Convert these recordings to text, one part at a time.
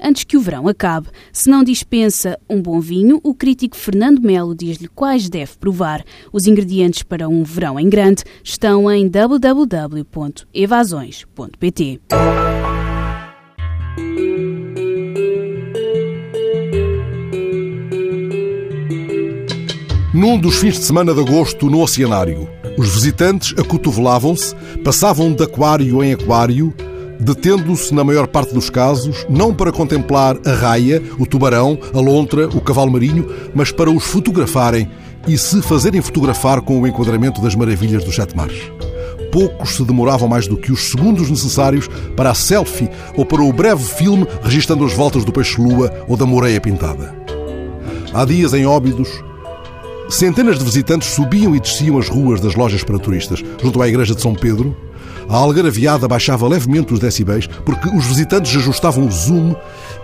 antes que o verão acabe. Se não dispensa um bom vinho, o crítico Fernando Melo diz-lhe quais deve provar. Os ingredientes para um verão em grande estão em www.evasões.pt. Num dos fins de semana de agosto, no Oceanário, os visitantes acotovelavam-se, passavam de aquário em aquário, detendo-se, na maior parte dos casos, não para contemplar a raia, o tubarão, a lontra, o cavalo marinho, mas para os fotografarem e se fazerem fotografar com o enquadramento das maravilhas dos sete mares. Poucos se demoravam mais do que os segundos necessários para a selfie ou para o breve filme registando as voltas do peixe-lua ou da moreia pintada. Há dias em Óbidos, centenas de visitantes subiam e desciam as ruas das lojas para turistas, junto à igreja de São Pedro, a algaraviada baixava levemente os decibéis porque os visitantes ajustavam o zoom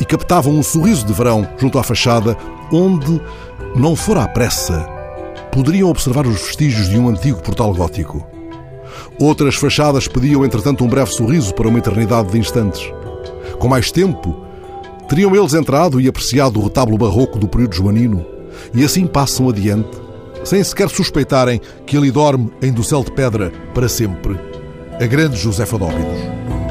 e captavam um sorriso de verão junto à fachada, onde, não fora à pressa, poderiam observar os vestígios de um antigo portal gótico. Outras fachadas pediam, entretanto, um breve sorriso para uma eternidade de instantes. Com mais tempo, teriam eles entrado e apreciado o retábulo barroco do período joanino, e assim passam adiante, sem sequer suspeitarem que ali dorme em dossel de pedra para sempre a grande Josefa Dóbidos.